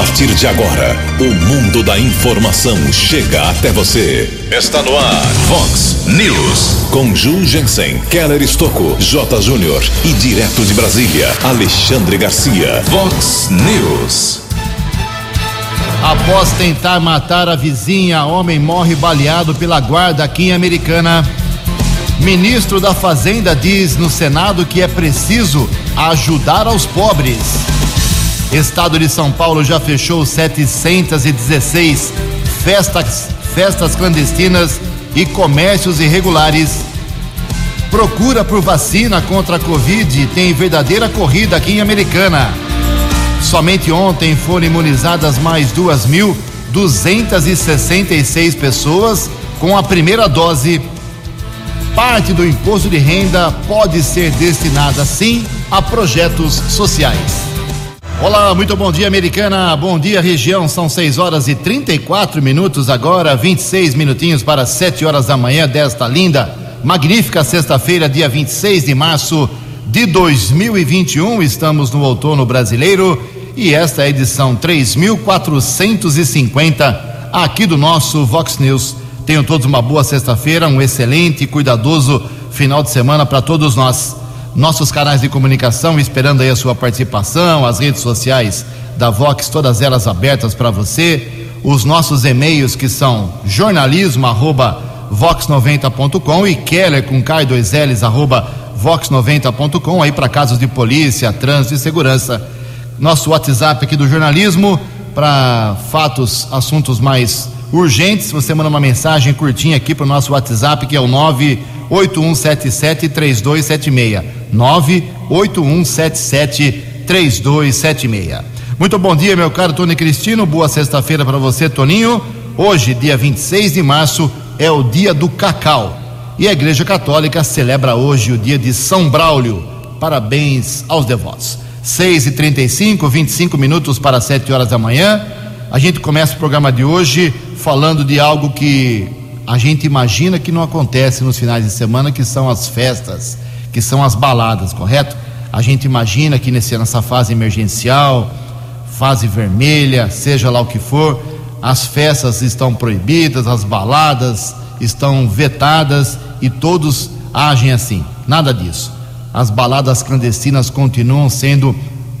partir de agora, o mundo da informação chega até você. Está no ar, Fox News. Com Ju Jensen, Keller Estocco, J. Júnior e direto de Brasília, Alexandre Garcia. Fox News. Após tentar matar a vizinha, homem morre baleado pela guarda aqui em Americana. Ministro da Fazenda diz no Senado que é preciso ajudar aos pobres. Estado de São Paulo já fechou 716 festas, festas clandestinas e comércios irregulares. Procura por vacina contra a Covid tem verdadeira corrida aqui em Americana. Somente ontem foram imunizadas mais 2.266 pessoas com a primeira dose. Parte do imposto de renda pode ser destinada, sim, a projetos sociais. Olá, muito bom dia, americana. Bom dia, região. São 6 horas e 34 minutos agora, 26 minutinhos para 7 horas da manhã desta linda, magnífica sexta-feira, dia 26 de março de 2021. Estamos no outono brasileiro e esta é a edição 3450 aqui do nosso Vox News. Tenham todos uma boa sexta-feira, um excelente e cuidadoso final de semana para todos nós nossos canais de comunicação, esperando aí a sua participação, as redes sociais da Vox, todas elas abertas para você, os nossos e-mails que são jornalismo arroba vox90.com e keller com K 2 L's arroba vox90.com aí para casos de polícia, trânsito e segurança. Nosso WhatsApp aqui do jornalismo para fatos, assuntos mais urgentes. Você manda uma mensagem curtinha aqui para o nosso WhatsApp que é o 98177 3276. 98177 3276. Muito bom dia, meu caro Tony Cristino. Boa sexta-feira para você, Toninho. Hoje, dia 26 de março, é o dia do cacau. E a Igreja Católica celebra hoje o dia de São Braulio. Parabéns aos devotos. 6 e 35 25 minutos para 7 horas da manhã. A gente começa o programa de hoje falando de algo que a gente imagina que não acontece nos finais de semana, que são as festas que são as baladas, correto? A gente imagina que nesse, nessa fase emergencial, fase vermelha, seja lá o que for, as festas estão proibidas, as baladas estão vetadas e todos agem assim. Nada disso. As baladas clandestinas continuam sendo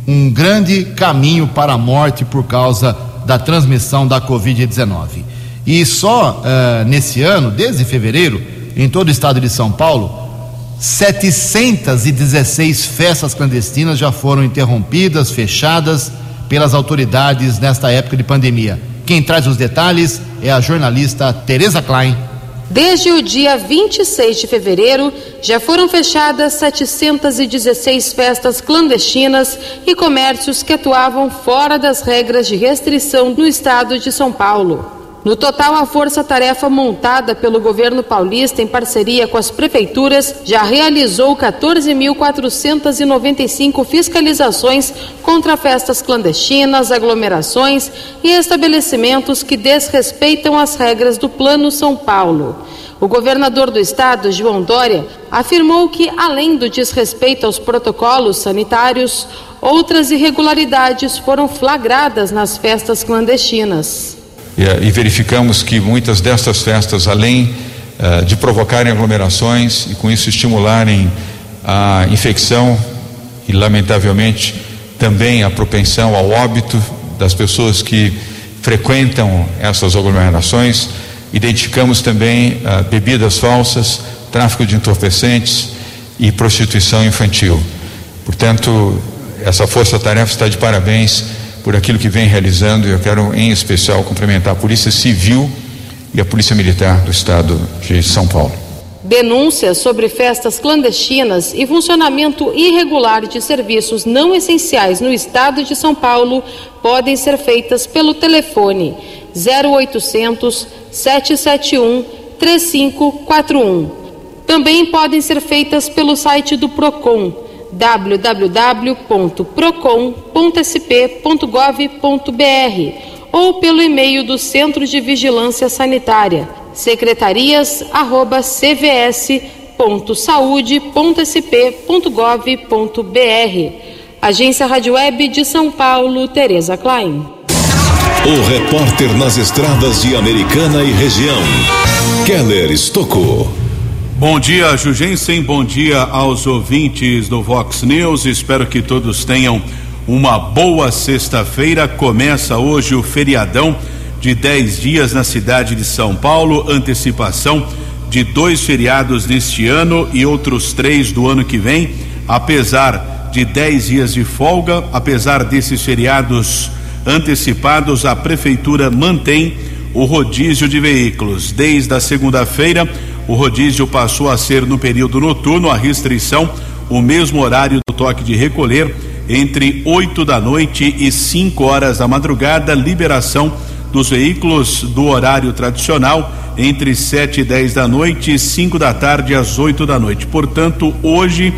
um grande caminho para a morte por causa da transmissão da Covid-19. E só uh, nesse ano, desde fevereiro, em todo o estado de São Paulo, 716 festas clandestinas já foram interrompidas, fechadas pelas autoridades nesta época de pandemia. Quem traz os detalhes é a jornalista Tereza Klein. Desde o dia 26 de fevereiro, já foram fechadas 716 festas clandestinas e comércios que atuavam fora das regras de restrição no estado de São Paulo. No total, a força-tarefa montada pelo governo paulista em parceria com as prefeituras já realizou 14.495 fiscalizações contra festas clandestinas, aglomerações e estabelecimentos que desrespeitam as regras do Plano São Paulo. O governador do estado, João Dória, afirmou que, além do desrespeito aos protocolos sanitários, outras irregularidades foram flagradas nas festas clandestinas e, e verificamos que muitas dessas festas, além uh, de provocarem aglomerações e com isso estimularem a infecção e, lamentavelmente, também a propensão ao óbito das pessoas que frequentam essas aglomerações, identificamos também uh, bebidas falsas, tráfico de entorpecentes e prostituição infantil. Portanto, essa força-tarefa está de parabéns por aquilo que vem realizando eu quero em especial cumprimentar a Polícia Civil e a Polícia Militar do Estado de São Paulo. Denúncias sobre festas clandestinas e funcionamento irregular de serviços não essenciais no estado de São Paulo podem ser feitas pelo telefone 0800 771 3541. Também podem ser feitas pelo site do Procon www.procon.sp.gov.br ou pelo e-mail do Centro de Vigilância Sanitária, secretarias@cvs.saude.sp.gov.br. Agência Rádio Web de São Paulo, Tereza Klein. O repórter nas estradas de Americana e região, Keller Estocou. Bom dia, Jugensen. Bom dia aos ouvintes do Vox News. Espero que todos tenham uma boa sexta-feira. Começa hoje o feriadão de 10 dias na cidade de São Paulo. Antecipação de dois feriados neste ano e outros três do ano que vem. Apesar de 10 dias de folga, apesar desses feriados antecipados, a prefeitura mantém o rodízio de veículos. Desde a segunda-feira, o rodízio passou a ser no período noturno, a restrição, o mesmo horário do toque de recolher, entre 8 da noite e 5 horas da madrugada, liberação dos veículos do horário tradicional, entre 7 e 10 da noite e 5 da tarde às 8 da noite. Portanto, hoje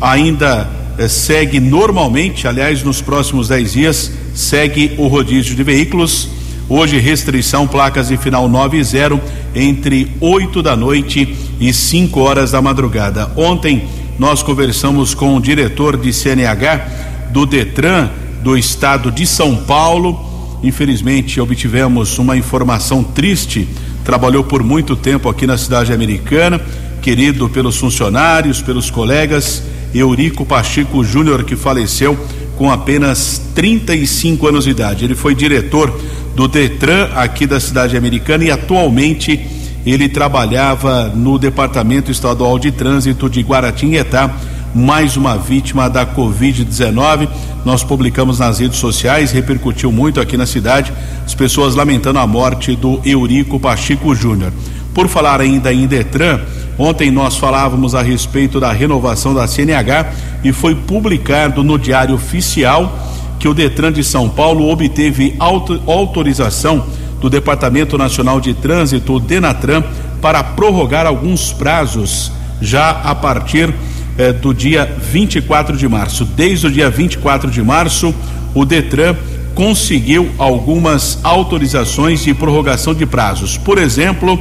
ainda eh, segue normalmente, aliás, nos próximos 10 dias, segue o rodízio de veículos. Hoje, restrição placas de final 9 e 0 entre 8 da noite e 5 horas da madrugada. Ontem nós conversamos com o diretor de CNH do Detran do estado de São Paulo. Infelizmente, obtivemos uma informação triste. Trabalhou por muito tempo aqui na cidade americana, querido pelos funcionários, pelos colegas, Eurico Pacheco Júnior, que faleceu com apenas 35 anos de idade. Ele foi diretor do Detran aqui da cidade americana e atualmente ele trabalhava no Departamento Estadual de Trânsito de Guaratinguetá, mais uma vítima da Covid-19. Nós publicamos nas redes sociais, repercutiu muito aqui na cidade, as pessoas lamentando a morte do Eurico Pacheco Júnior. Por falar ainda em Detran, ontem nós falávamos a respeito da renovação da CNH e foi publicado no Diário Oficial que o Detran de São Paulo obteve auto, autorização do Departamento Nacional de Trânsito, o Denatran, para prorrogar alguns prazos já a partir eh, do dia 24 de março. Desde o dia 24 de março, o Detran conseguiu algumas autorizações de prorrogação de prazos. Por exemplo,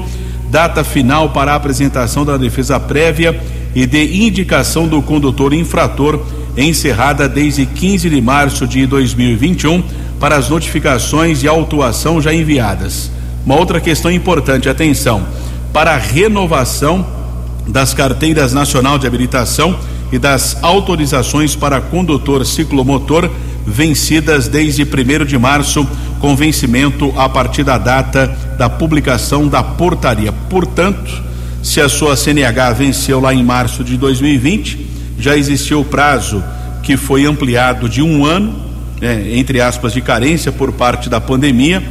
data final para a apresentação da defesa prévia e de indicação do condutor infrator encerrada desde 15 de março de 2021 para as notificações de autuação já enviadas. Uma outra questão importante, atenção, para a renovação das carteiras nacional de habilitação e das autorizações para condutor ciclomotor vencidas desde 1 de março, com vencimento a partir da data da publicação da portaria. Portanto, se a sua CNH venceu lá em março de 2020, já existiu o prazo que foi ampliado de um ano, né, entre aspas, de carência por parte da pandemia,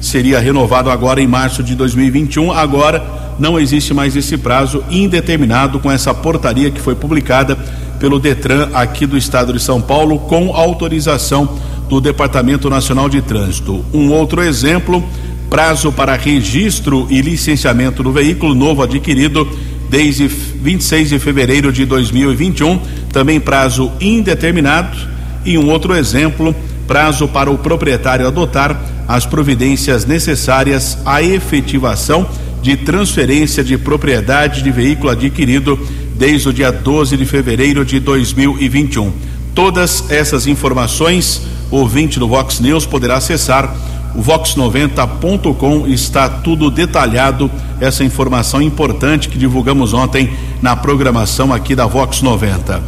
seria renovado agora em março de 2021. Agora não existe mais esse prazo indeterminado com essa portaria que foi publicada pelo Detran aqui do estado de São Paulo com autorização do Departamento Nacional de Trânsito. Um outro exemplo, prazo para registro e licenciamento do veículo novo adquirido desde 26 de fevereiro de 2021, também prazo indeterminado. E um outro exemplo, prazo para o proprietário adotar as providências necessárias à efetivação de transferência de propriedade de veículo adquirido desde o dia 12 de fevereiro de 2021. Todas essas informações, o ouvinte do Vox News poderá acessar o vox90.com está tudo detalhado, essa informação importante que divulgamos ontem na programação aqui da Vox 90.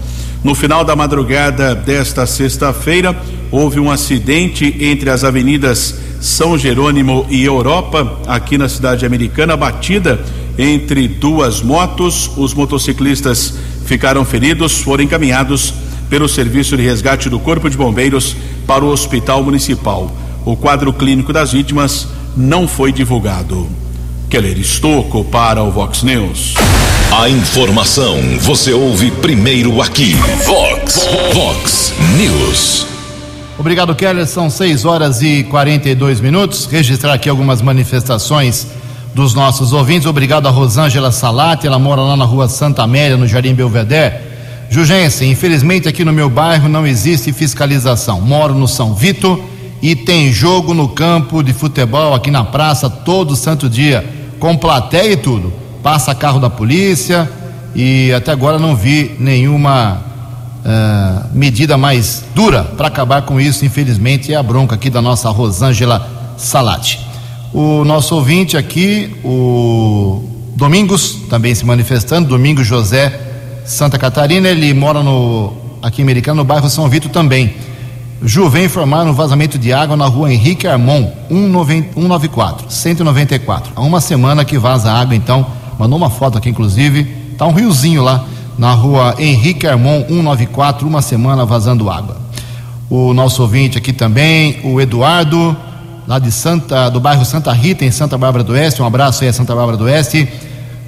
No final da madrugada desta sexta-feira, houve um acidente entre as avenidas São Jerônimo e Europa, aqui na cidade americana, batida entre duas motos. Os motociclistas ficaram feridos, foram encaminhados pelo Serviço de Resgate do Corpo de Bombeiros para o Hospital Municipal. O quadro clínico das vítimas não foi divulgado. Keller Estocco para o Vox News. A informação você ouve primeiro aqui. Vox, Vox News. Obrigado, Keller. São 6 horas e 42 minutos. Registrar aqui algumas manifestações dos nossos ouvintes. Obrigado a Rosângela Salati, ela mora lá na rua Santa Amélia, no Jardim Belvedere. Jugensen, infelizmente aqui no meu bairro não existe fiscalização. Moro no São Vito e tem jogo no campo de futebol aqui na praça todo santo dia, com plateia e tudo. Passa carro da polícia e até agora não vi nenhuma uh, medida mais dura para acabar com isso, infelizmente, é a bronca aqui da nossa Rosângela Salate. O nosso ouvinte aqui, o Domingos, também se manifestando, Domingos José Santa Catarina, ele mora no aqui Americano, no bairro São Vito também. Ju, vem informar no vazamento de água na rua Henrique Armon, 194, 194. Há uma semana que vaza água, então, mandou uma foto aqui, inclusive, tá um riozinho lá na rua Henrique Armon, 194, uma semana vazando água. O nosso ouvinte aqui também, o Eduardo, lá de Santa, do bairro Santa Rita, em Santa Bárbara do Oeste, um abraço aí a Santa Bárbara do Oeste.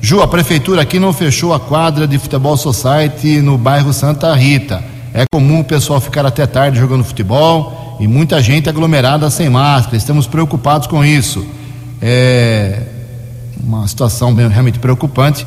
Ju, a prefeitura aqui não fechou a quadra de futebol society no bairro Santa Rita. É comum o pessoal ficar até tarde jogando futebol e muita gente aglomerada sem máscara. Estamos preocupados com isso. É uma situação bem, realmente preocupante.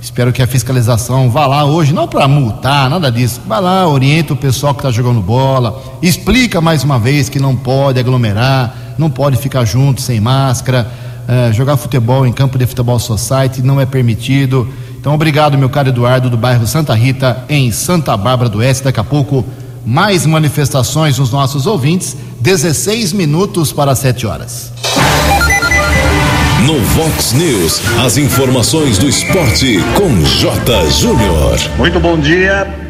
Espero que a fiscalização vá lá hoje, não para multar, nada disso. Vá lá, orienta o pessoal que está jogando bola, explica mais uma vez que não pode aglomerar, não pode ficar junto sem máscara Uh, jogar futebol em campo de futebol society não é permitido. Então, obrigado, meu caro Eduardo, do bairro Santa Rita, em Santa Bárbara do Oeste. Daqui a pouco, mais manifestações dos nossos ouvintes. 16 minutos para 7 horas. No Vox News, as informações do esporte com J. Júnior. Muito bom dia.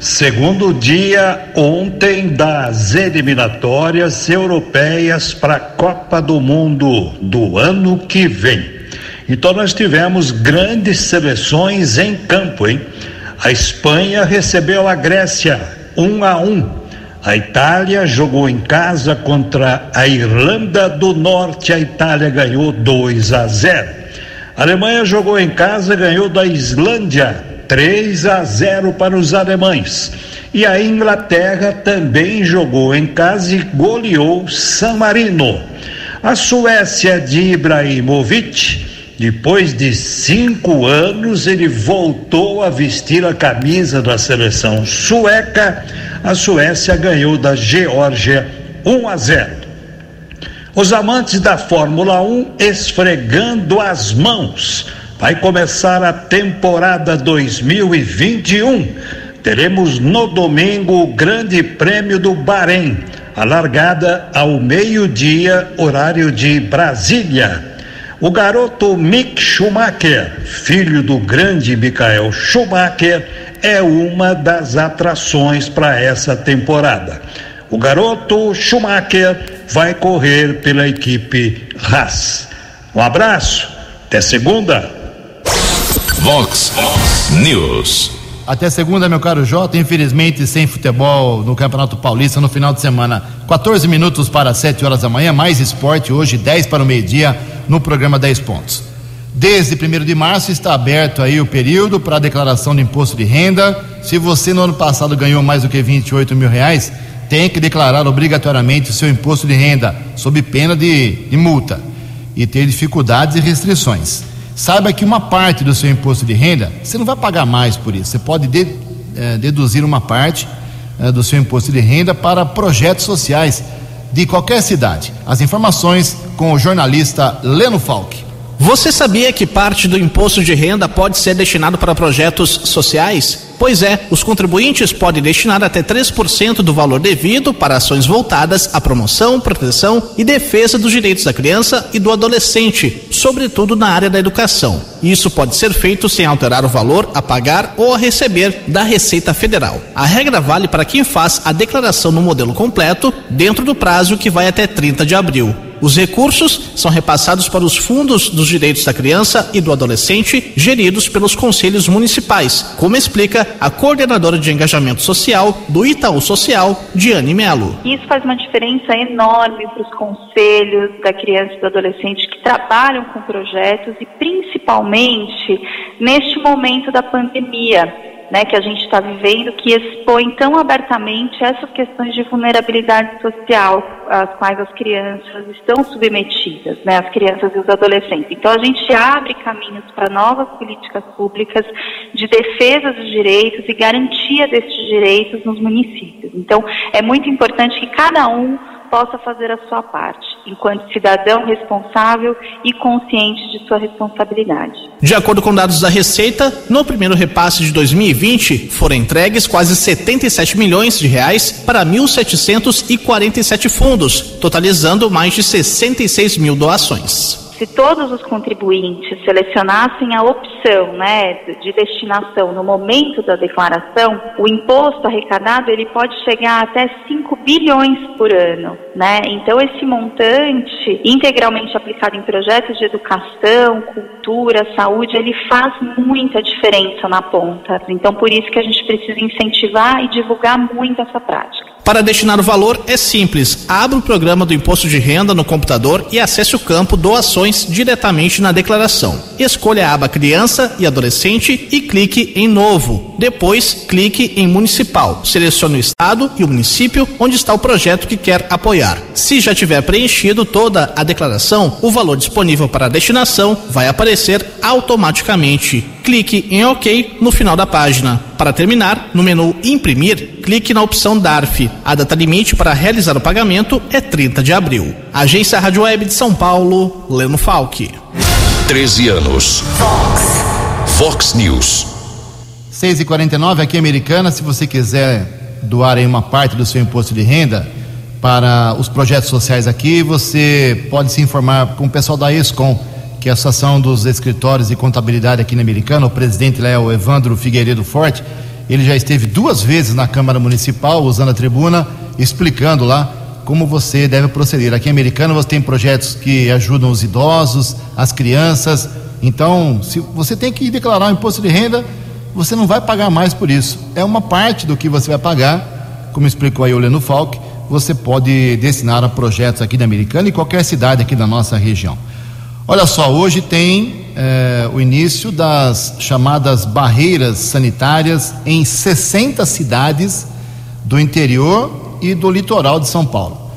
Segundo dia ontem das eliminatórias europeias para a Copa do Mundo do ano que vem. Então nós tivemos grandes seleções em campo, hein? A Espanha recebeu a Grécia um a um. A Itália jogou em casa contra a Irlanda do Norte. A Itália ganhou 2 a 0. A Alemanha jogou em casa, ganhou da Islândia 3 a 0 para os alemães. E a Inglaterra também jogou em casa e goleou San Marino. A Suécia de Ibrahimovic, depois de cinco anos, ele voltou a vestir a camisa da seleção sueca. A Suécia ganhou da Geórgia 1 a 0. Os amantes da Fórmula 1 esfregando as mãos Vai começar a temporada 2021. Teremos no domingo o Grande Prêmio do Bahrein, a largada ao meio-dia, horário de Brasília. O garoto Mick Schumacher, filho do grande Michael Schumacher, é uma das atrações para essa temporada. O garoto Schumacher vai correr pela equipe Haas. Um abraço, até segunda. Vox News. Até segunda, meu caro Jota, infelizmente sem futebol no Campeonato Paulista no final de semana. 14 minutos para 7 horas da manhã, mais esporte hoje, 10 para o meio-dia, no programa 10 pontos. Desde 1 de março está aberto aí o período para a declaração de imposto de renda. Se você no ano passado ganhou mais do que 28 mil reais, tem que declarar obrigatoriamente o seu imposto de renda, sob pena de, de multa e ter dificuldades e restrições saiba que uma parte do seu imposto de renda, você não vai pagar mais por isso. Você pode de, é, deduzir uma parte é, do seu imposto de renda para projetos sociais de qualquer cidade. As informações com o jornalista Leno Falck. Você sabia que parte do imposto de renda pode ser destinado para projetos sociais? Pois é, os contribuintes podem destinar até 3% do valor devido para ações voltadas à promoção, proteção e defesa dos direitos da criança e do adolescente, sobretudo na área da educação. Isso pode ser feito sem alterar o valor a pagar ou a receber da Receita Federal. A regra vale para quem faz a declaração no modelo completo dentro do prazo que vai até 30 de abril. Os recursos são repassados para os fundos dos direitos da criança e do adolescente, geridos pelos conselhos municipais, como explica a coordenadora de engajamento social do Itaú Social, Diane Melo. Isso faz uma diferença enorme para os conselhos da criança e do adolescente que trabalham com projetos e principalmente neste momento da pandemia né, que a gente está vivendo, que expõe tão abertamente essas questões de vulnerabilidade social às quais as crianças estão submetidas, né, as crianças e os adolescentes. Então a gente abre caminhos para novas políticas públicas de defesa dos direitos e garantia desses direitos nos municípios. Então é muito importante que cada um possa fazer a sua parte, enquanto cidadão responsável e consciente de sua responsabilidade. De acordo com dados da Receita, no primeiro repasse de 2020 foram entregues quase 77 milhões de reais para 1.747 fundos, totalizando mais de 66 mil doações se todos os contribuintes selecionassem a opção né, de destinação no momento da declaração, o imposto arrecadado ele pode chegar até 5 bilhões por ano. Né? Então, esse montante, integralmente aplicado em projetos de educação, cultura, saúde, ele faz muita diferença na ponta. Então, por isso que a gente precisa incentivar e divulgar muito essa prática. Para destinar o valor é simples. Abra o programa do imposto de renda no computador e acesse o campo Doações diretamente na declaração. Escolha a aba Criança e Adolescente e clique em Novo. Depois, clique em Municipal. Selecione o estado e o município onde está o projeto que quer apoiar. Se já tiver preenchido toda a declaração, o valor disponível para a destinação vai aparecer automaticamente. Clique em OK no final da página. Para terminar, no menu Imprimir, clique na opção DARF. A data limite para realizar o pagamento é 30 de abril. Agência Rádio Web de São Paulo, Leno Falck. 13 anos. Fox. Fox News. 6 e 49 aqui Americana. Se você quiser doar aí uma parte do seu imposto de renda para os projetos sociais aqui, você pode se informar com o pessoal da ESCOM que é a Associação dos Escritórios de Contabilidade aqui na Americana, o presidente lá é o Evandro Figueiredo Forte, ele já esteve duas vezes na Câmara Municipal, usando a tribuna, explicando lá como você deve proceder. Aqui em Americana você tem projetos que ajudam os idosos, as crianças, então se você tem que declarar o imposto de renda, você não vai pagar mais por isso. É uma parte do que você vai pagar, como explicou aí o Leno Falk, você pode destinar a projetos aqui da Americana e qualquer cidade aqui da nossa região. Olha só, hoje tem é, o início das chamadas barreiras sanitárias em 60 cidades do interior e do litoral de São Paulo.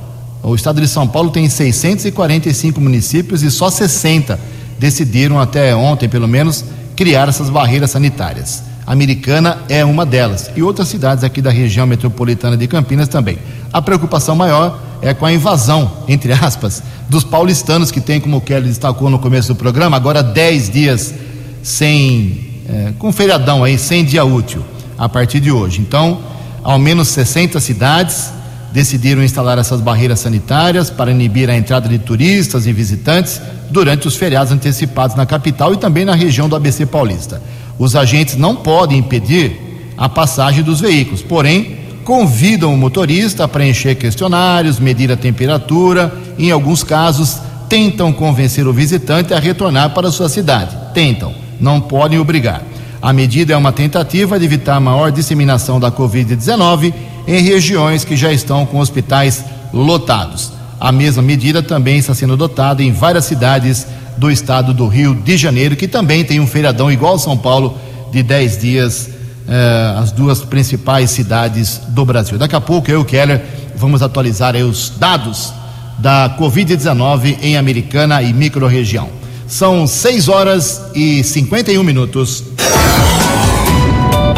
O estado de São Paulo tem 645 municípios e só 60 decidiram até ontem, pelo menos, criar essas barreiras sanitárias. A Americana é uma delas e outras cidades aqui da região metropolitana de Campinas também. A preocupação maior é com a invasão, entre aspas, dos paulistanos que tem, como o Kelly destacou no começo do programa, agora 10 dias sem, é, com feriadão aí, sem dia útil, a partir de hoje. Então, ao menos 60 cidades decidiram instalar essas barreiras sanitárias para inibir a entrada de turistas e visitantes durante os feriados antecipados na capital e também na região do ABC Paulista. Os agentes não podem impedir a passagem dos veículos, porém, convidam o motorista a preencher questionários, medir a temperatura, e, em alguns casos, tentam convencer o visitante a retornar para sua cidade. Tentam, não podem obrigar. A medida é uma tentativa de evitar maior disseminação da Covid-19 em regiões que já estão com hospitais lotados. A mesma medida também está sendo adotada em várias cidades do estado do Rio de Janeiro, que também tem um feriadão igual São Paulo de 10 dias eh, as duas principais cidades do Brasil. Daqui a pouco eu e o Keller vamos atualizar os dados da Covid-19 em Americana e microrregião. São 6 horas e 51 minutos.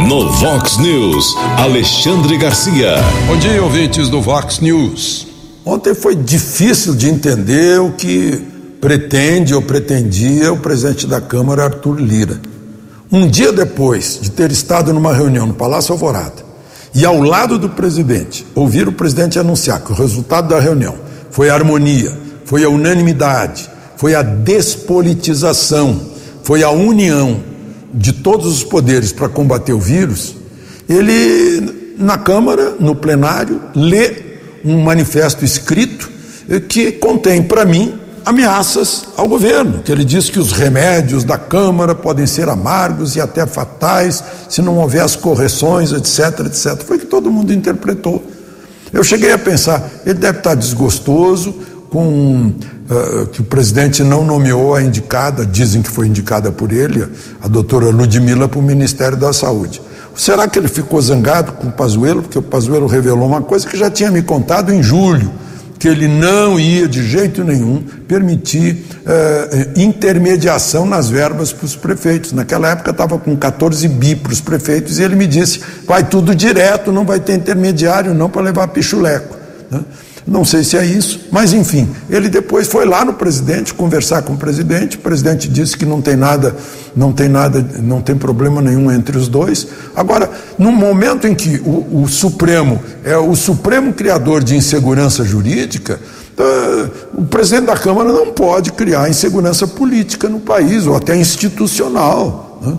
No Vox News, Alexandre Garcia. Bom dia, ouvintes do Vox News. Ontem foi difícil de entender o que pretende ou pretendia o presidente da Câmara, Arthur Lira. Um dia depois de ter estado numa reunião no Palácio Alvorada e ao lado do presidente, ouvir o presidente anunciar que o resultado da reunião foi a harmonia, foi a unanimidade, foi a despolitização, foi a união de todos os poderes para combater o vírus, ele, na Câmara, no plenário, lê um manifesto escrito que contém, para mim, ameaças ao governo, que ele diz que os remédios da Câmara podem ser amargos e até fatais se não houver as correções, etc, etc. Foi que todo mundo interpretou. Eu cheguei a pensar, ele deve estar desgostoso com uh, que o presidente não nomeou a indicada, dizem que foi indicada por ele, a doutora Ludmilla, para o Ministério da Saúde. Será que ele ficou zangado com o Pazuello? Porque o Pazuello revelou uma coisa que já tinha me contado em julho que ele não ia de jeito nenhum permitir eh, intermediação nas verbas para os prefeitos. Naquela época estava com 14 bi para os prefeitos e ele me disse: vai tudo direto, não vai ter intermediário não para levar pichuleco. Né? Não sei se é isso, mas enfim, ele depois foi lá no presidente conversar com o presidente. O presidente disse que não tem nada, não tem nada, não tem problema nenhum entre os dois. Agora, no momento em que o, o Supremo é o supremo criador de insegurança jurídica, uh, o presidente da Câmara não pode criar insegurança política no país ou até institucional. Né?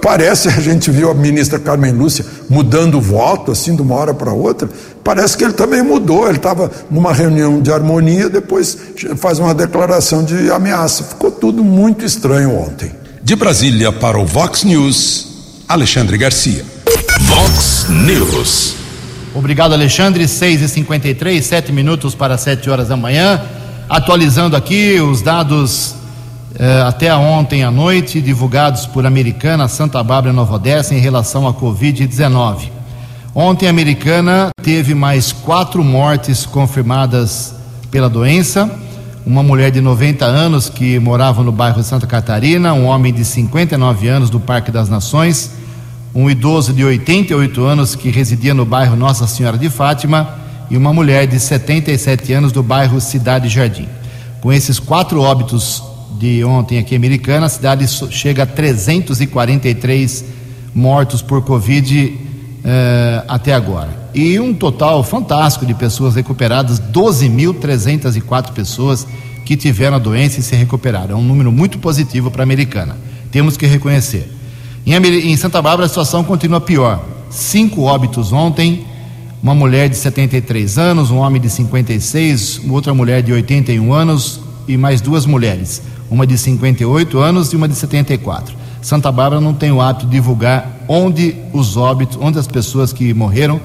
Parece, a gente viu a ministra Carmen Lúcia mudando o voto, assim, de uma hora para outra. Parece que ele também mudou. Ele estava numa reunião de harmonia, depois faz uma declaração de ameaça. Ficou tudo muito estranho ontem. De Brasília para o Vox News, Alexandre Garcia. Vox News. Obrigado, Alexandre. 6h53, 7 minutos para 7 horas da manhã. Atualizando aqui os dados até ontem à noite, divulgados por Americana, Santa Bárbara e Nova Odessa em relação à Covid-19. Ontem a Americana teve mais quatro mortes confirmadas pela doença. Uma mulher de 90 anos que morava no bairro de Santa Catarina, um homem de 59 anos do Parque das Nações, um idoso de 88 anos que residia no bairro Nossa Senhora de Fátima e uma mulher de 77 anos do bairro Cidade Jardim. Com esses quatro óbitos de ontem aqui em Americana, a cidade chega a 343 mortos por Covid eh, até agora. E um total fantástico de pessoas recuperadas, 12.304 pessoas que tiveram a doença e se recuperaram. É um número muito positivo para a Americana. Temos que reconhecer. Em, em Santa Bárbara a situação continua pior. Cinco óbitos ontem, uma mulher de 73 anos, um homem de 56, outra mulher de 81 anos e mais duas mulheres uma de 58 anos e uma de 74. Santa Bárbara não tem o hábito de divulgar onde os óbitos, onde as pessoas que morreram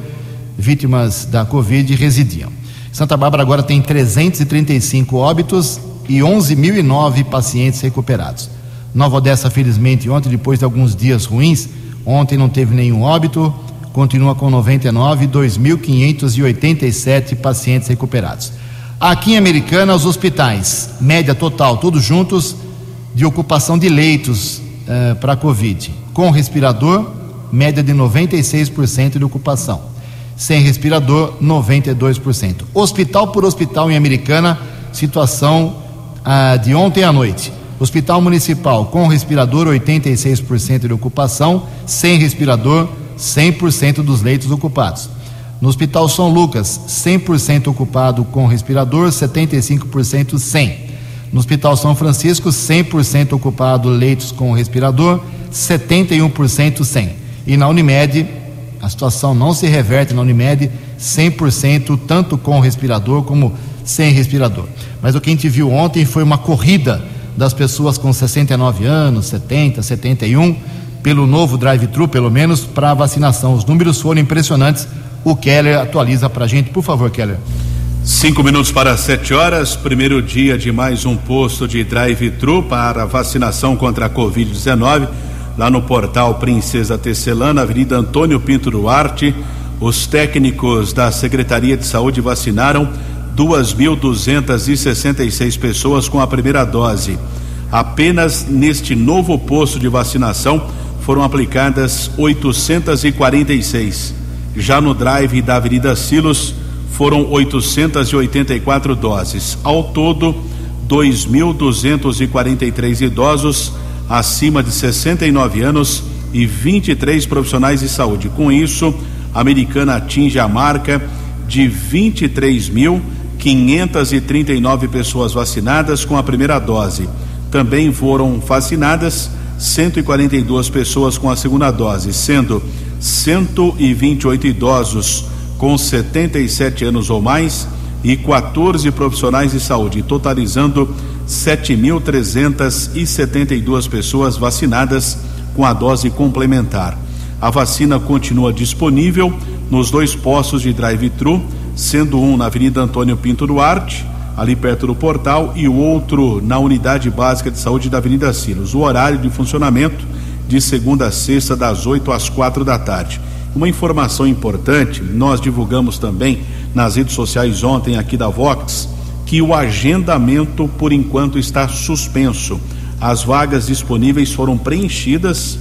vítimas da Covid residiam. Santa Bárbara agora tem 335 óbitos e 11.009 pacientes recuperados. Nova Odessa, felizmente, ontem, depois de alguns dias ruins, ontem não teve nenhum óbito, continua com 99 2.587 pacientes recuperados. Aqui em Americana, os hospitais, média total, todos juntos, de ocupação de leitos eh, para Covid. Com respirador, média de 96% de ocupação. Sem respirador, 92%. Hospital por hospital em Americana, situação ah, de ontem à noite. Hospital Municipal com respirador, 86% de ocupação. Sem respirador, 100% dos leitos ocupados. No Hospital São Lucas, 100% ocupado com respirador, 75% sem. No Hospital São Francisco, 100% ocupado leitos com respirador, 71% sem. E na Unimed, a situação não se reverte na Unimed, 100% tanto com respirador como sem respirador. Mas o que a gente viu ontem foi uma corrida das pessoas com 69 anos, 70, 71, pelo novo drive-thru, pelo menos, para vacinação. Os números foram impressionantes o Keller atualiza para a gente, por favor, Keller. Cinco minutos para sete horas, primeiro dia de mais um posto de drive-thru para vacinação contra a Covid-19, lá no portal Princesa Tecelana, Avenida Antônio Pinto Duarte. Os técnicos da Secretaria de Saúde vacinaram 2.266 pessoas com a primeira dose. Apenas neste novo posto de vacinação foram aplicadas 846. Já no drive da Avenida Silos foram 884 doses. Ao todo, 2.243 idosos acima de 69 anos e 23 profissionais de saúde. Com isso, a americana atinge a marca de 23.539 pessoas vacinadas com a primeira dose. Também foram vacinadas 142 pessoas com a segunda dose, sendo 128 idosos com 77 anos ou mais e 14 profissionais de saúde, totalizando 7.372 pessoas vacinadas com a dose complementar. A vacina continua disponível nos dois postos de drive-thru, sendo um na Avenida Antônio Pinto Duarte, ali perto do portal, e o outro na Unidade Básica de Saúde da Avenida Silos. O horário de funcionamento de segunda a sexta, das 8 às quatro da tarde. Uma informação importante, nós divulgamos também nas redes sociais ontem aqui da Vox, que o agendamento por enquanto está suspenso. As vagas disponíveis foram preenchidas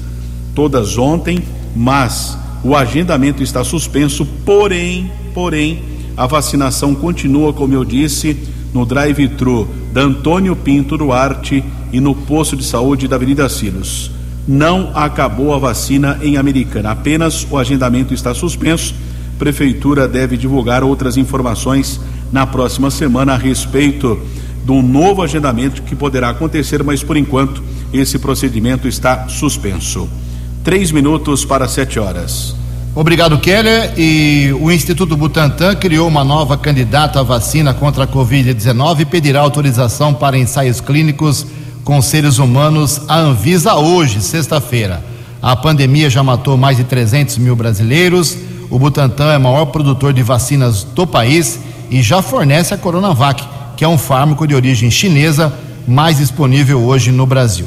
todas ontem, mas o agendamento está suspenso, porém, porém, A vacinação continua, como eu disse, no drive-thru da Antônio Pinto Duarte e no posto de saúde da Avenida Silos. Não acabou a vacina em Americana, apenas o agendamento está suspenso. Prefeitura deve divulgar outras informações na próxima semana a respeito um novo agendamento que poderá acontecer, mas por enquanto esse procedimento está suspenso. Três minutos para sete horas. Obrigado, Keller. E o Instituto Butantan criou uma nova candidata à vacina contra a Covid-19 e pedirá autorização para ensaios clínicos com seres humanos à Anvisa hoje, sexta-feira. A pandemia já matou mais de 300 mil brasileiros. O Butantan é o maior produtor de vacinas do país e já fornece a Coronavac, que é um fármaco de origem chinesa mais disponível hoje no Brasil.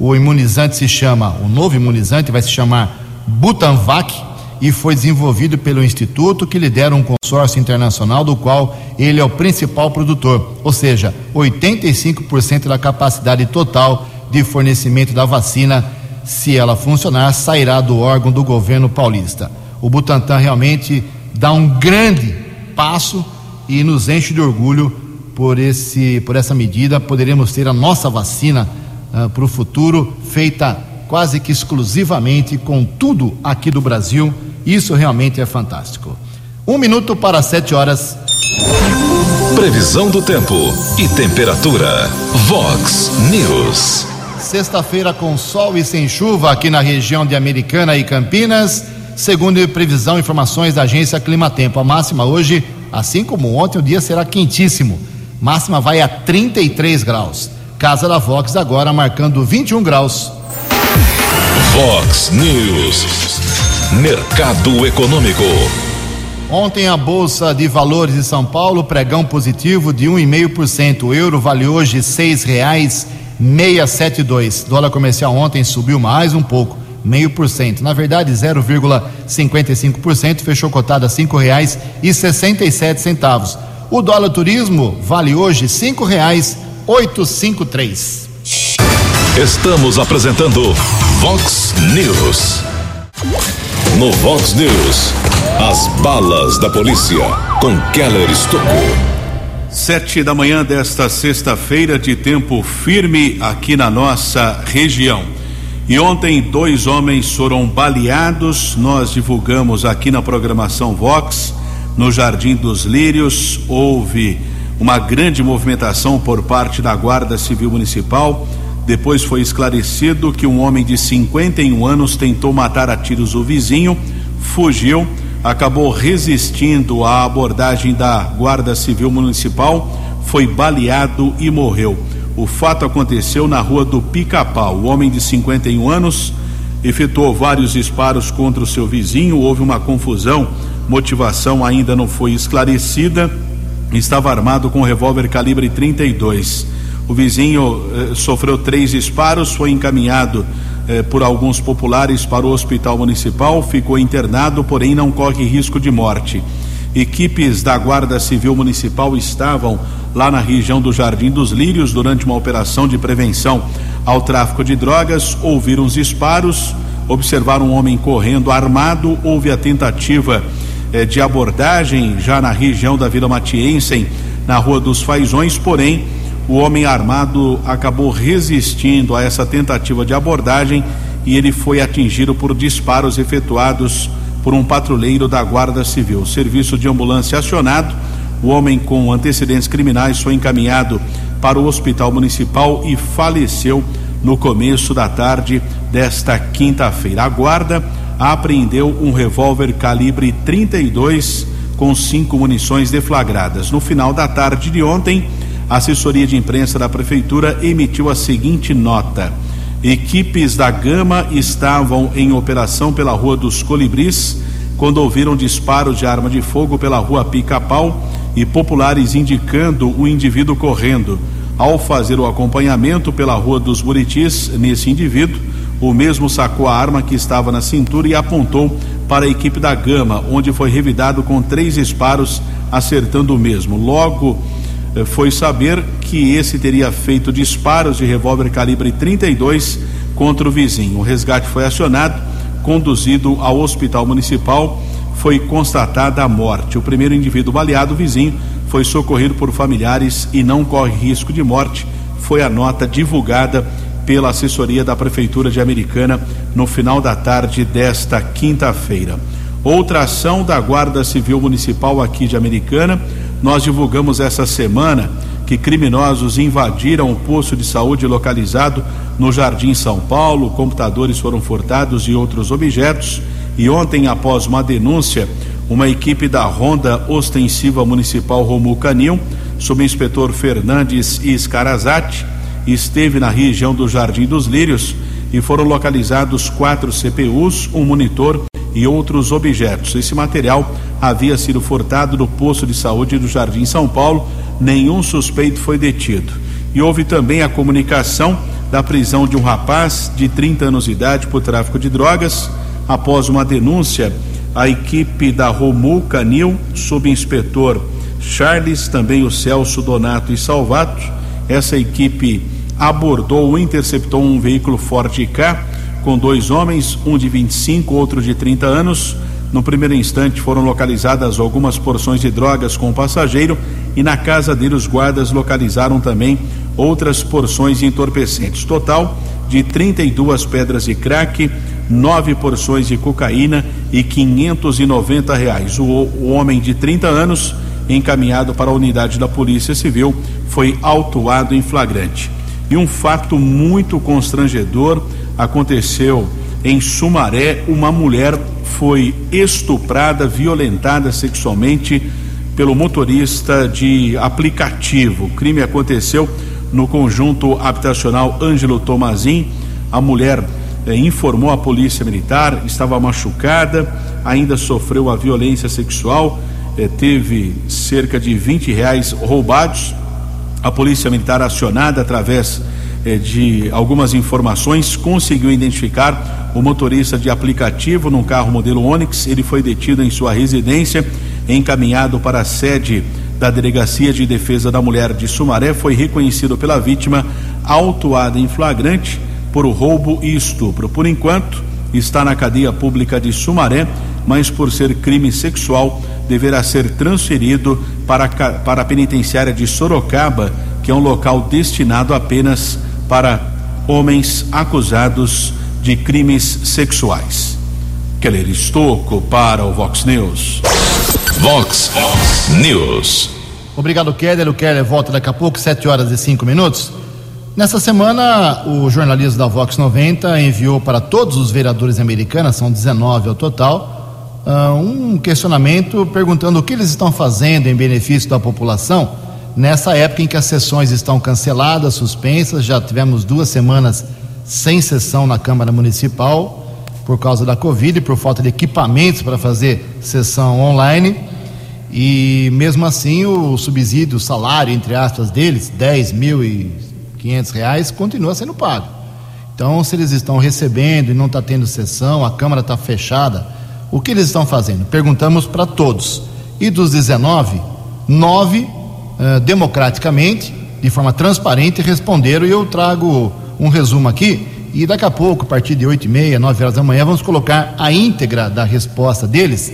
O imunizante se chama, o novo imunizante vai se chamar Butanvac e foi desenvolvido pelo instituto que lidera um consórcio internacional do qual ele é o principal produtor, ou seja, 85% da capacidade total de fornecimento da vacina, se ela funcionar, sairá do órgão do governo paulista. O Butantan realmente dá um grande passo e nos enche de orgulho por esse por essa medida. Poderemos ter a nossa vacina uh, para o futuro feita quase que exclusivamente com tudo aqui do Brasil isso realmente é fantástico. Um minuto para sete horas. Previsão do tempo e temperatura. Vox News. Sexta-feira com sol e sem chuva aqui na região de Americana e Campinas. Segundo previsão e informações da agência Climatempo, a máxima hoje, assim como ontem, o dia será quentíssimo. Máxima vai a 33 graus. Casa da Vox agora marcando 21 graus. Vox News. Mercado Econômico. Ontem a Bolsa de Valores de São Paulo, pregão positivo de 1,5%. O euro vale hoje sete dois. Dólar comercial ontem subiu mais um pouco, meio por cento. Na verdade, 0,55%, fechou cotado a sete centavos. O dólar turismo vale hoje cinco três. Estamos apresentando Vox News. No Vox News, as balas da polícia com Keller Estocou. Sete da manhã desta sexta-feira de tempo firme aqui na nossa região. E ontem dois homens foram baleados. Nós divulgamos aqui na programação Vox, no Jardim dos Lírios, houve uma grande movimentação por parte da Guarda Civil Municipal depois foi esclarecido que um homem de 51 anos tentou matar a tiros o vizinho, fugiu, acabou resistindo à abordagem da Guarda Civil Municipal, foi baleado e morreu. O fato aconteceu na rua do Pica-Pau. O homem de 51 anos efetuou vários disparos contra o seu vizinho, houve uma confusão, motivação ainda não foi esclarecida. Estava armado com um revólver calibre 32. O vizinho eh, sofreu três disparos, foi encaminhado eh, por alguns populares para o hospital municipal, ficou internado, porém não corre risco de morte. Equipes da Guarda Civil Municipal estavam lá na região do Jardim dos Lírios durante uma operação de prevenção ao tráfico de drogas, ouviram os disparos, observaram um homem correndo armado, houve a tentativa eh, de abordagem já na região da Vila Matiense, na Rua dos Faisões, porém o homem armado acabou resistindo a essa tentativa de abordagem e ele foi atingido por disparos efetuados por um patrulheiro da Guarda Civil. Serviço de ambulância acionado, o homem com antecedentes criminais foi encaminhado para o hospital municipal e faleceu no começo da tarde desta quinta-feira. A guarda apreendeu um revólver calibre 32 com cinco munições deflagradas. No final da tarde de ontem, a assessoria de imprensa da prefeitura emitiu a seguinte nota: Equipes da Gama estavam em operação pela Rua dos Colibris quando ouviram disparos de arma de fogo pela Rua Pica-Pau e populares indicando o indivíduo correndo. Ao fazer o acompanhamento pela Rua dos Buritis nesse indivíduo, o mesmo sacou a arma que estava na cintura e apontou para a equipe da Gama, onde foi revidado com três disparos, acertando o mesmo. Logo foi saber que esse teria feito disparos de revólver calibre 32 contra o vizinho. O resgate foi acionado, conduzido ao hospital municipal, foi constatada a morte. O primeiro indivíduo baleado, o vizinho, foi socorrido por familiares e não corre risco de morte. Foi a nota divulgada pela assessoria da Prefeitura de Americana no final da tarde desta quinta-feira. Outra ação da Guarda Civil Municipal aqui de Americana, nós divulgamos essa semana que criminosos invadiram o posto de saúde localizado no Jardim São Paulo, computadores foram furtados e outros objetos. E ontem, após uma denúncia, uma equipe da Ronda Ostensiva Municipal Romul Canil, subinspetor Fernandes Iscarazati, esteve na região do Jardim dos Lírios e foram localizados quatro CPUs, um monitor e outros objetos. Esse material havia sido furtado do posto de saúde do Jardim São Paulo. Nenhum suspeito foi detido. E houve também a comunicação da prisão de um rapaz de 30 anos de idade por tráfico de drogas. Após uma denúncia, a equipe da Romul Canil, subinspetor Charles, também o Celso Donato e Salvato, essa equipe abordou, interceptou um veículo Ford K com dois homens, um de 25, outro de 30 anos. No primeiro instante foram localizadas algumas porções de drogas com o passageiro e na casa dele os guardas localizaram também outras porções de entorpecentes. Total de 32 pedras de crack, nove porções de cocaína e 590 reais. O, o homem de 30 anos, encaminhado para a unidade da Polícia Civil, foi autuado em flagrante. E um fato muito constrangedor aconteceu em Sumaré. Uma mulher foi estuprada, violentada sexualmente pelo motorista de aplicativo. O crime aconteceu no conjunto habitacional Ângelo Tomazin. A mulher eh, informou a polícia militar, estava machucada, ainda sofreu a violência sexual, eh, teve cerca de 20 reais roubados a Polícia Militar, acionada através de algumas informações, conseguiu identificar o motorista de aplicativo num carro modelo Onix. Ele foi detido em sua residência, encaminhado para a sede da Delegacia de Defesa da Mulher de Sumaré. Foi reconhecido pela vítima, autuada em flagrante por roubo e estupro. Por enquanto, está na cadeia pública de Sumaré, mas por ser crime sexual, deverá ser transferido para, para a penitenciária de Sorocaba, que é um local destinado apenas para homens acusados de crimes sexuais. Keller Estocco para o Vox News. Vox News. Obrigado, Keller. O Keller volta daqui a pouco, 7 horas e 5 minutos. Nessa semana, o jornalismo da Vox 90 enviou para todos os vereadores americanos, são 19 ao total, uh, um questionamento perguntando o que eles estão fazendo em benefício da população nessa época em que as sessões estão canceladas, suspensas. Já tivemos duas semanas sem sessão na Câmara Municipal por causa da Covid, por falta de equipamentos para fazer sessão online. E mesmo assim, o subsídio, o salário, entre aspas, deles, 10 mil e 500 reais, continua sendo pago. Então, se eles estão recebendo e não está tendo sessão, a Câmara está fechada, o que eles estão fazendo? Perguntamos para todos. E dos 19, nove uh, democraticamente, de forma transparente, responderam. E eu trago um resumo aqui. E daqui a pouco, a partir de 8 e meia, 9 horas da manhã, vamos colocar a íntegra da resposta deles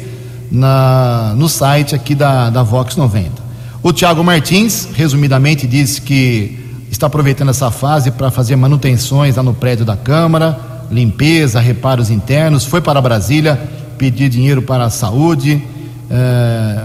na, no site aqui da, da Vox 90. O Tiago Martins, resumidamente, disse que está aproveitando essa fase para fazer manutenções lá no prédio da Câmara, limpeza, reparos internos, foi para Brasília pedir dinheiro para a saúde, é,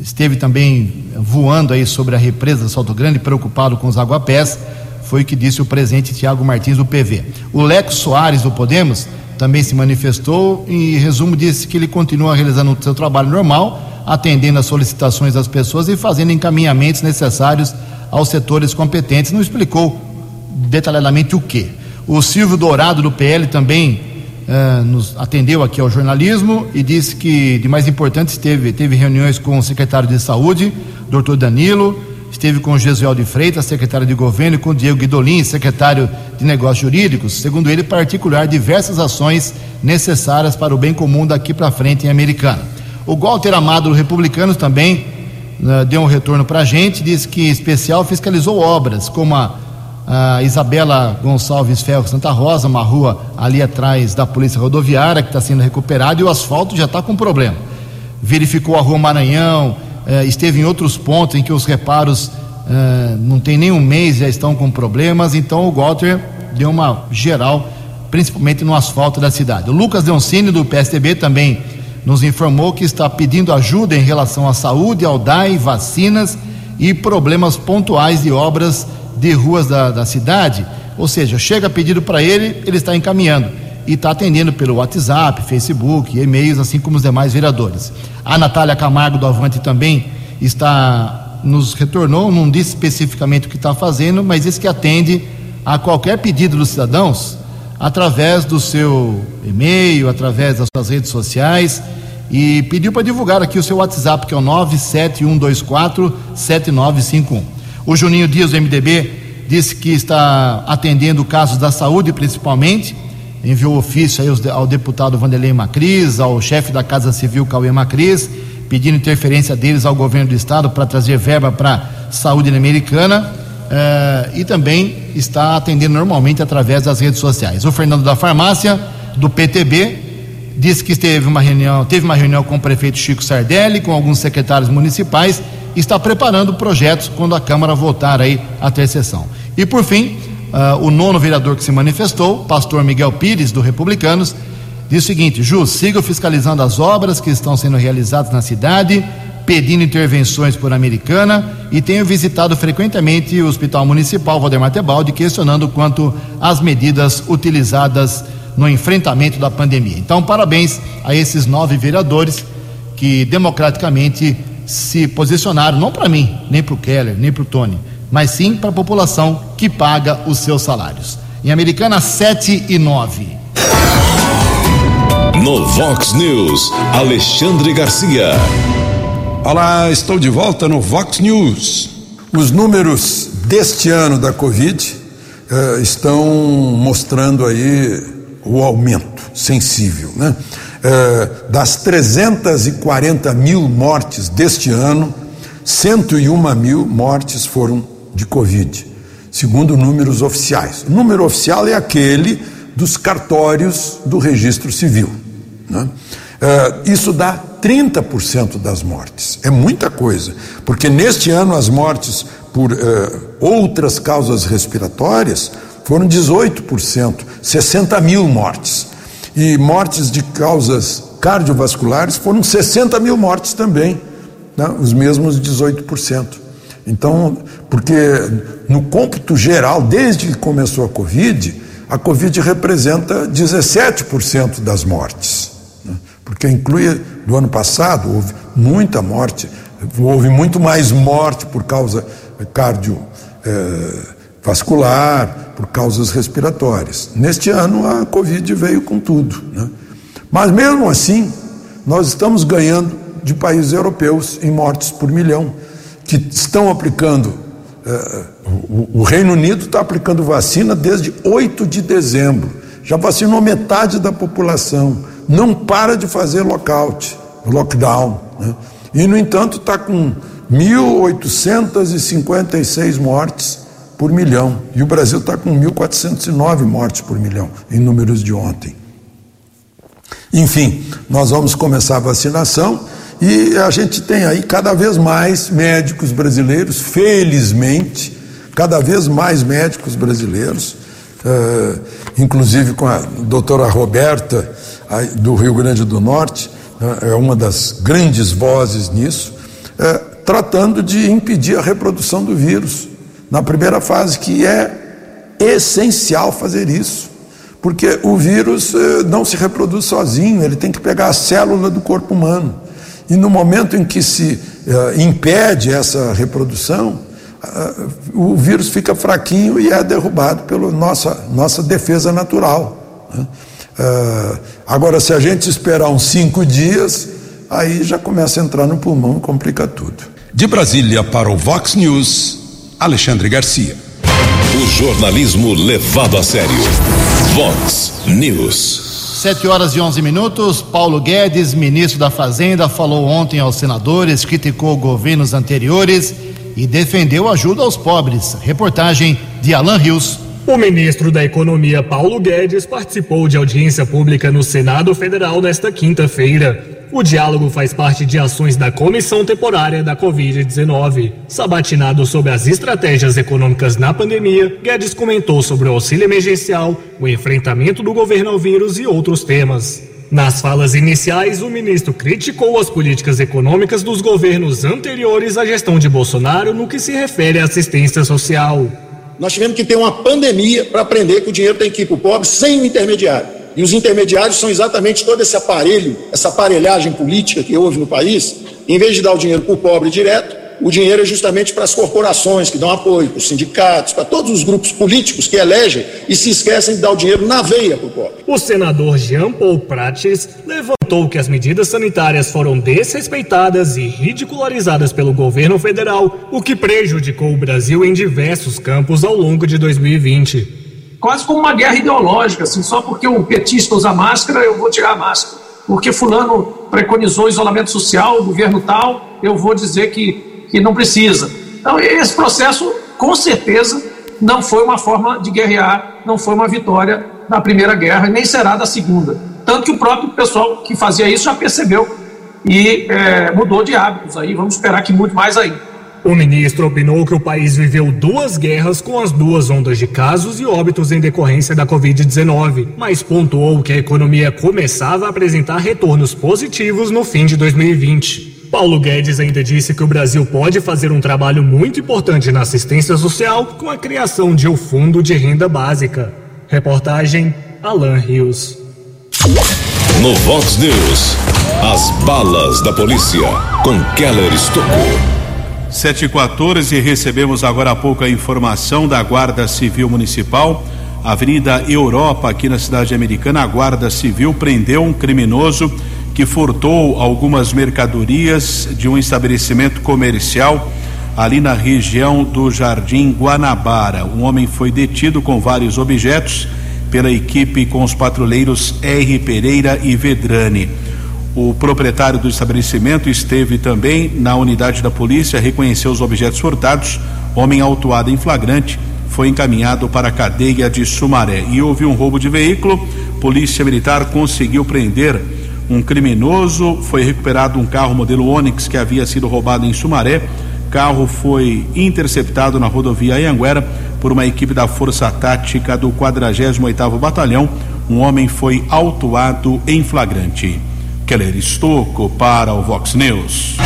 esteve também voando aí sobre a represa do Salto Grande, preocupado com os aguapés, foi o que disse o presidente Tiago Martins do PV. O Leco Soares do Podemos também se manifestou e, em resumo, disse que ele continua realizando o seu trabalho normal, atendendo às solicitações das pessoas e fazendo encaminhamentos necessários aos setores competentes. Não explicou detalhadamente o que. O Silvio Dourado do PL também uh, nos atendeu aqui ao jornalismo e disse que de mais importante teve, teve reuniões com o secretário de saúde, doutor Danilo, esteve com o Jesuel de Freitas, secretário de governo, e com o Diego Guidolin, secretário de negócios jurídicos, segundo ele, particular diversas ações necessárias para o bem comum daqui para frente em Americana. O Walter Amado, do também uh, deu um retorno para a gente, disse que especial fiscalizou obras, como a, a Isabela Gonçalves Ferro Santa Rosa, uma rua ali atrás da Polícia Rodoviária que está sendo recuperada e o asfalto já está com problema. Verificou a rua Maranhão, eh, esteve em outros pontos em que os reparos eh, não tem nem um mês já estão com problemas, então o Walter deu uma geral, principalmente no asfalto da cidade. O Lucas Leoncini, do PSDB, também nos informou que está pedindo ajuda em relação à saúde, ao DAI, vacinas e problemas pontuais de obras de ruas da, da cidade. Ou seja, chega pedido para ele, ele está encaminhando e está atendendo pelo WhatsApp, Facebook, e-mails, assim como os demais vereadores. A Natália Camargo do Avante também está nos retornou, não disse especificamente o que está fazendo, mas disse que atende a qualquer pedido dos cidadãos através do seu e-mail, através das suas redes sociais e pediu para divulgar aqui o seu WhatsApp, que é o 97124 7951. O Juninho Dias do MDB disse que está atendendo casos da saúde principalmente, enviou ofício ao deputado Vanderlei Macris, ao chefe da Casa Civil Cauê Macris, pedindo interferência deles ao governo do estado para trazer verba para saúde americana eh, e também está atendendo normalmente através das redes sociais. O Fernando da Farmácia, do PTB, disse que teve uma reunião, teve uma reunião com o prefeito Chico Sardelli, com alguns secretários municipais, e está preparando projetos quando a Câmara voltar aí a ter sessão. E por fim, uh, o nono vereador que se manifestou, pastor Miguel Pires, do Republicanos, diz o seguinte: Ju, siga fiscalizando as obras que estão sendo realizadas na cidade, pedindo intervenções por Americana e tenho visitado frequentemente o Hospital Municipal Valdemar Tebaldi, questionando quanto às medidas utilizadas no enfrentamento da pandemia. Então, parabéns a esses nove vereadores que democraticamente se posicionaram, não para mim, nem para o Keller, nem para o Tony, mas sim para a população que paga os seus salários. Em Americana, 7 e 9. No Vox News, Alexandre Garcia. Olá, estou de volta no Vox News. Os números deste ano da Covid uh, estão mostrando aí o aumento sensível, né? Uh, das 340 mil mortes deste ano, 101 mil mortes foram de Covid, segundo números oficiais. O número oficial é aquele dos cartórios do registro civil. Né? Uh, isso dá 30% das mortes. É muita coisa, porque neste ano as mortes por uh, outras causas respiratórias foram 18%, 60 mil mortes. E mortes de causas cardiovasculares foram 60 mil mortes também, né? os mesmos 18%. Então, porque no cômputo geral, desde que começou a Covid, a Covid representa 17% das mortes porque inclui do ano passado houve muita morte, houve muito mais morte por causa cardiovascular, eh, por causas respiratórias. Neste ano a Covid veio com tudo. Né? Mas mesmo assim, nós estamos ganhando de países europeus em mortes por milhão, que estão aplicando. Eh, o, o Reino Unido está aplicando vacina desde 8 de dezembro, já vacinou metade da população não para de fazer lockout, lockdown. Né? E, no entanto, está com 1.856 mortes por milhão. E o Brasil está com 1.409 mortes por milhão, em números de ontem. Enfim, nós vamos começar a vacinação e a gente tem aí cada vez mais médicos brasileiros, felizmente, cada vez mais médicos brasileiros, uh, inclusive com a doutora Roberta do Rio Grande do Norte, né, é uma das grandes vozes nisso, é, tratando de impedir a reprodução do vírus na primeira fase, que é essencial fazer isso, porque o vírus é, não se reproduz sozinho, ele tem que pegar a célula do corpo humano. E no momento em que se é, impede essa reprodução, o vírus fica fraquinho e é derrubado pela nossa, nossa defesa natural. Né? Uh, agora, se a gente esperar uns cinco dias, aí já começa a entrar no pulmão e complica tudo. De Brasília para o Vox News, Alexandre Garcia. O jornalismo levado a sério. Vox News. Sete horas e onze minutos. Paulo Guedes, ministro da Fazenda, falou ontem aos senadores, criticou governos anteriores e defendeu ajuda aos pobres. Reportagem de Alan Rios. O ministro da Economia Paulo Guedes participou de audiência pública no Senado Federal nesta quinta-feira. O diálogo faz parte de ações da Comissão Temporária da Covid-19. Sabatinado sobre as estratégias econômicas na pandemia, Guedes comentou sobre o auxílio emergencial, o enfrentamento do governo ao vírus e outros temas. Nas falas iniciais, o ministro criticou as políticas econômicas dos governos anteriores à gestão de Bolsonaro no que se refere à assistência social. Nós tivemos que ter uma pandemia para aprender que o dinheiro tem que ir para o pobre sem intermediário. E os intermediários são exatamente todo esse aparelho, essa aparelhagem política que houve no país. Em vez de dar o dinheiro para o pobre direto, o dinheiro é justamente para as corporações que dão apoio, para os sindicatos, para todos os grupos políticos que elegem e se esquecem de dar o dinheiro na veia para o pobre. O senador Jean Paul Prates levantou que as medidas sanitárias foram desrespeitadas e ridicularizadas pelo governo federal, o que prejudicou o Brasil em diversos campos ao longo de 2020 quase como uma guerra ideológica, assim, só porque o petista usa máscara, eu vou tirar a máscara. Porque fulano preconizou isolamento social, o governo tal, eu vou dizer que, que não precisa. Então, esse processo, com certeza, não foi uma forma de guerrear, não foi uma vitória na Primeira Guerra, nem será da Segunda. Tanto que o próprio pessoal que fazia isso já percebeu e é, mudou de hábitos aí, vamos esperar que mude mais ainda. O ministro opinou que o país viveu duas guerras com as duas ondas de casos e óbitos em decorrência da Covid-19, mas pontuou que a economia começava a apresentar retornos positivos no fim de 2020. Paulo Guedes ainda disse que o Brasil pode fazer um trabalho muito importante na assistência social com a criação de um fundo de renda básica. Reportagem Alan Rios. No Vox News, as balas da polícia com Keller Estocou. 714 recebemos agora há pouco a informação da Guarda Civil Municipal. Avenida Europa, aqui na cidade americana, a Guarda Civil prendeu um criminoso que furtou algumas mercadorias de um estabelecimento comercial ali na região do Jardim Guanabara. Um homem foi detido com vários objetos pela equipe com os patrulheiros R. Pereira e Vedrani. O proprietário do estabelecimento esteve também na unidade da polícia, reconheceu os objetos furtados. Homem autuado em flagrante foi encaminhado para a cadeia de Sumaré. E houve um roubo de veículo. Polícia Militar conseguiu prender um criminoso. Foi recuperado um carro modelo Onix que havia sido roubado em Sumaré. Carro foi interceptado na rodovia Anhanguera por uma equipe da Força Tática do 48º Batalhão. Um homem foi autuado em flagrante. Keller Estocco para o Vox News.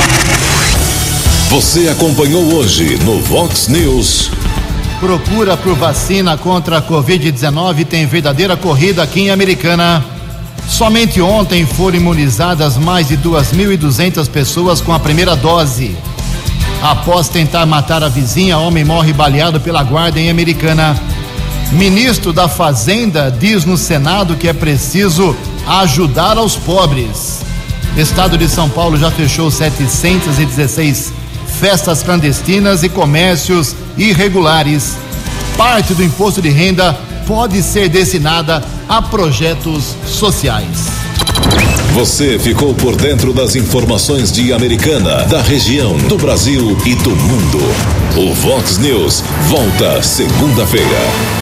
Você acompanhou hoje no Vox News. Procura por vacina contra a Covid-19 tem verdadeira corrida aqui em Americana. Somente ontem foram imunizadas mais de 2.200 pessoas com a primeira dose. Após tentar matar a vizinha, homem morre baleado pela guarda em Americana. Ministro da Fazenda diz no Senado que é preciso ajudar aos pobres. Estado de São Paulo já fechou 716 festas clandestinas e comércios irregulares. Parte do imposto de renda pode ser destinada a projetos sociais. Você ficou por dentro das informações de Americana, da região, do Brasil e do mundo. O Vox News volta segunda-feira.